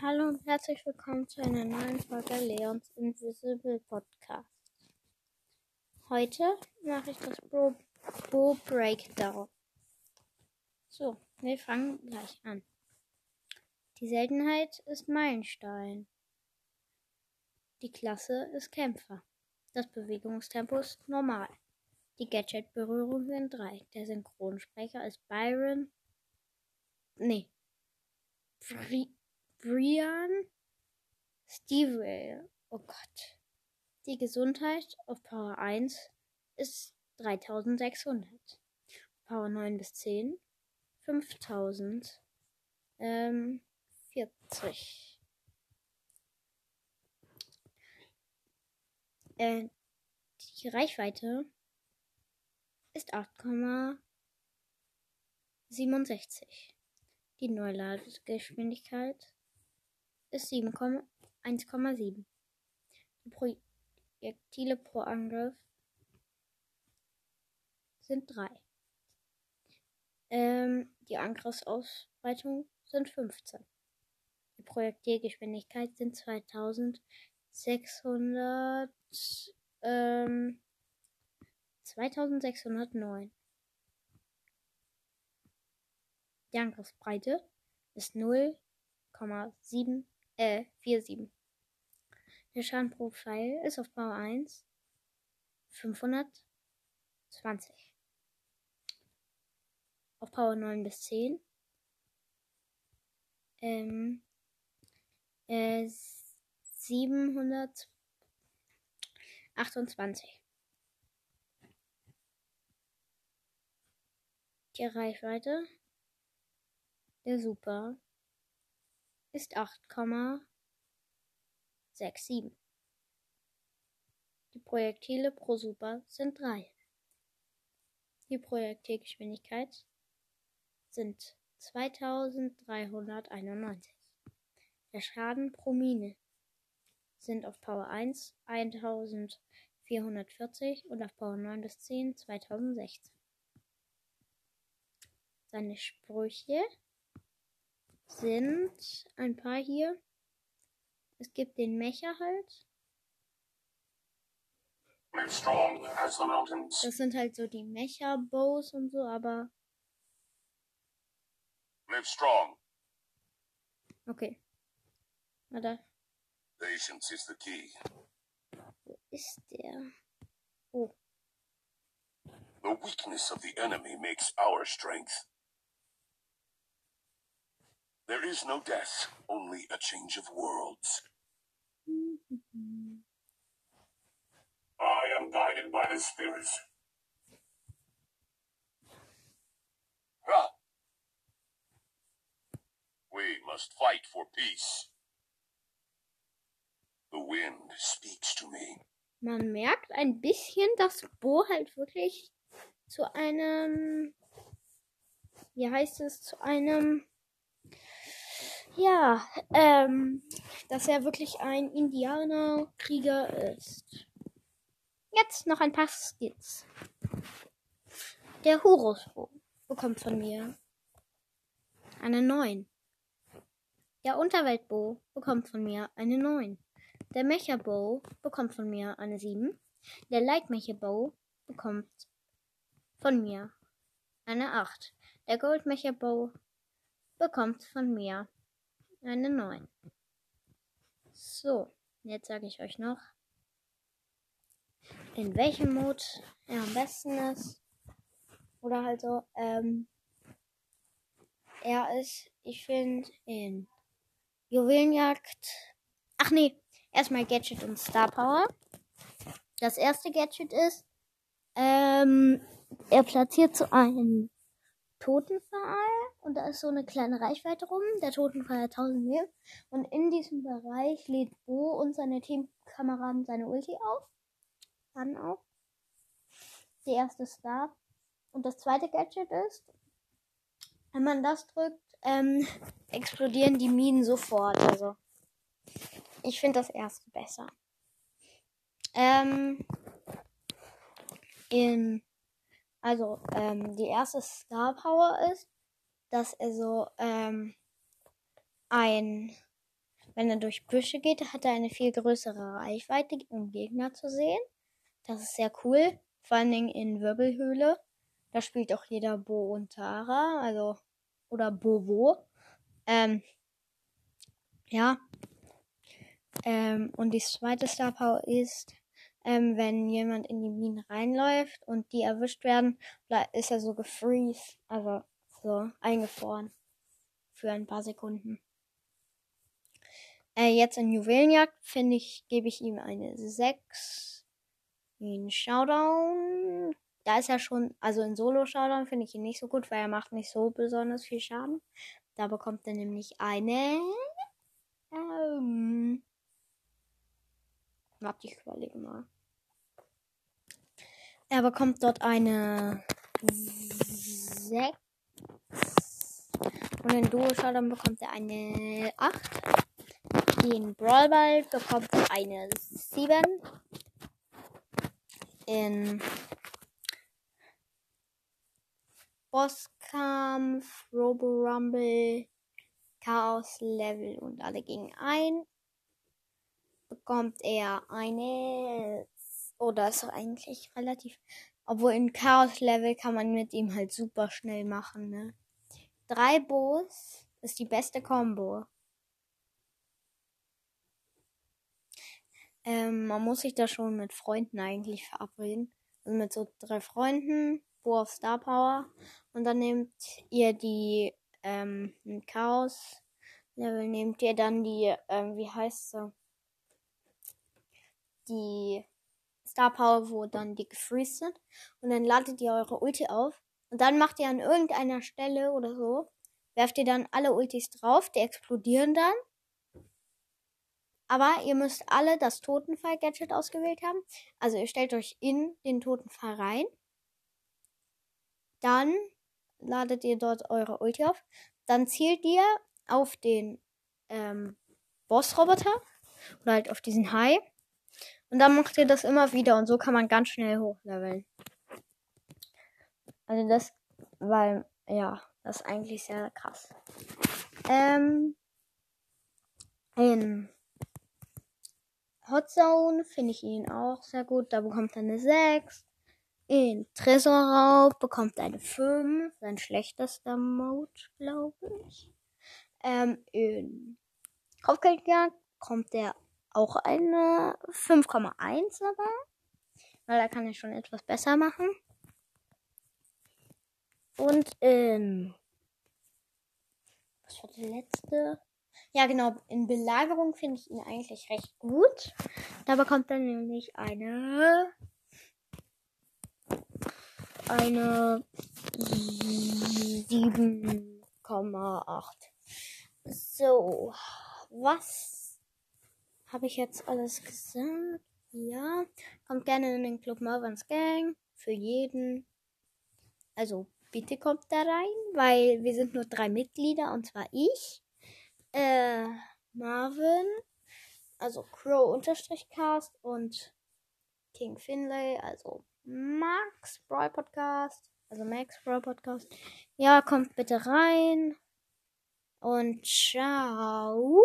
Hallo und herzlich willkommen zu einer neuen Folge Leons Invisible Podcast. Heute mache ich das Bo, Bo Breakdown. So, wir fangen gleich an. Die Seltenheit ist Meilenstein. Die Klasse ist Kämpfer. Das Bewegungstempo ist normal. Die Gadget-Berührungen sind drei. Der Synchronsprecher ist Byron. Nee. Bri Brian Steve. Oh Gott. Die Gesundheit auf Power 1 ist 3600. Power 9 bis 10 5000. Ähm, 40. Äh, die Reichweite ist 8,67. Die Neuladegeschwindigkeit ist 1,7. Die Projektile pro Angriff sind 3. Ähm, die Angriffsausbreitung sind 15. Die Projektilgeschwindigkeit sind 2600, ähm, 2609. Die Angriffsbreite ist 0,7 äh, 47. Der Schaden pro Pfeil ist auf Power 1 520. Auf Power 9 bis 10 ähm, äh, 728. Die Reichweite der Super ist 8,67. Die Projektile pro Super sind 3. Die Projektilgeschwindigkeit sind 2391. Der Schaden pro Mine sind auf Power 1 1440 und auf Power 9 bis 10 2016. Seine Sprüche sind ein paar hier. Es gibt den Mecher halt. Das sind halt so die Mecha-Bows und so, aber. Live strong. Okay. Warte. Patience is the key. Wo ist der? Oh. The weakness of the enemy makes our strength. There is no death, only a change of worlds. I am guided by the spirits. We must fight for peace. The wind speaks to me. Man merkt ein bisschen, dass Bo halt wirklich zu einem, wie heißt es, zu einem ja, ähm, dass er wirklich ein Indianerkrieger ist. Jetzt noch ein paar Skits. Der Horusbo bekommt von mir eine 9. Der Unterweltbo bekommt von mir eine 9. Der Mecha-Bow bekommt von mir eine 7. Der Light-Mecha-Bow bekommt von mir eine 8. Der Gold-Mecha-Bow bekommt von mir eine 9. So, jetzt sage ich euch noch, in welchem Mode er am besten ist. Oder halt so, ähm, er ist, ich finde, in Juwelenjagd. Ach nee, erstmal Gadget und Star Power. Das erste Gadget ist, ähm, er platziert so einen Totenpfahl und da ist so eine kleine Reichweite rum. Der hat 1000 Leben und in diesem Bereich lädt Bo und seine Teamkameraden seine Ulti auf. Dann auch. Die erste Star. Und das zweite Gadget ist, wenn man das drückt, ähm, explodieren die Minen sofort. Also, ich finde das erste besser. Ähm, in also, ähm, die erste Star Power ist, dass er so ähm, ein Wenn er durch Büsche geht, hat er eine viel größere Reichweite, um Gegner zu sehen. Das ist sehr cool. Vor allen Dingen in Wirbelhöhle. Da spielt auch jeder Bo und Tara, also oder Bobo. Ähm, ja. Ähm, und die zweite Star Power ist, ähm, wenn jemand in die Minen reinläuft und die erwischt werden, ist er so gefreeze, also so eingefroren für ein paar Sekunden. Äh, jetzt in Juwelenjagd finde ich, gebe ich ihm eine 6. In Showdown, da ist er schon, also in Solo-Showdown finde ich ihn nicht so gut, weil er macht nicht so besonders viel Schaden. Da bekommt er nämlich eine. Ähm, warte, ich überlege mal. Er bekommt dort eine 6. Und in Duo Showdown bekommt er eine 8. In Brawl Ball bekommt er eine 7. In Bosskampf, Robo Rumble, Chaos Level und alle gegen ein bekommt er eine oder ist eigentlich relativ obwohl in Chaos Level kann man mit ihm halt super schnell machen, ne? Drei Boos ist die beste Combo. Ähm, man muss sich da schon mit Freunden eigentlich verabreden. Also mit so drei Freunden, Bo auf Star Power. Und dann nehmt ihr die ähm, Chaos Level, nehmt ihr dann die, ähm, wie heißt sie? Die Star Power, wo dann die gefreezed sind. Und dann ladet ihr eure Ulti auf. Und dann macht ihr an irgendeiner Stelle oder so, werft ihr dann alle Ultis drauf, die explodieren dann. Aber ihr müsst alle das Totenfall-Gadget ausgewählt haben. Also ihr stellt euch in den Totenfall rein. Dann ladet ihr dort eure Ulti auf. Dann zielt ihr auf den ähm, Boss-Roboter oder halt auf diesen Hai. Und dann macht ihr das immer wieder und so kann man ganz schnell hochleveln. Also das, weil, ja, das ist eigentlich sehr krass. Ähm, in Hot Zone finde ich ihn auch sehr gut. Da bekommt er eine 6. In Tresorraub bekommt er eine 5. Sein schlechtester Mode, glaube ich. Ähm, in Kopfgeldjagd kommt er auch eine 5,1 aber. Weil da kann er schon etwas besser machen. Und in. Was war der letzte? Ja, genau. In Belagerung finde ich ihn eigentlich recht gut. Da bekommt er nämlich eine. Eine 7,8. So. Was habe ich jetzt alles gesagt? Ja. Kommt gerne in den Club Marvins Gang. Für jeden. Also bitte kommt da rein, weil wir sind nur drei Mitglieder und zwar ich, äh, Marvin, also Crow-Cast und King Finlay, also Max Brawl Podcast, also Max Brawl Podcast. Ja, kommt bitte rein und ciao.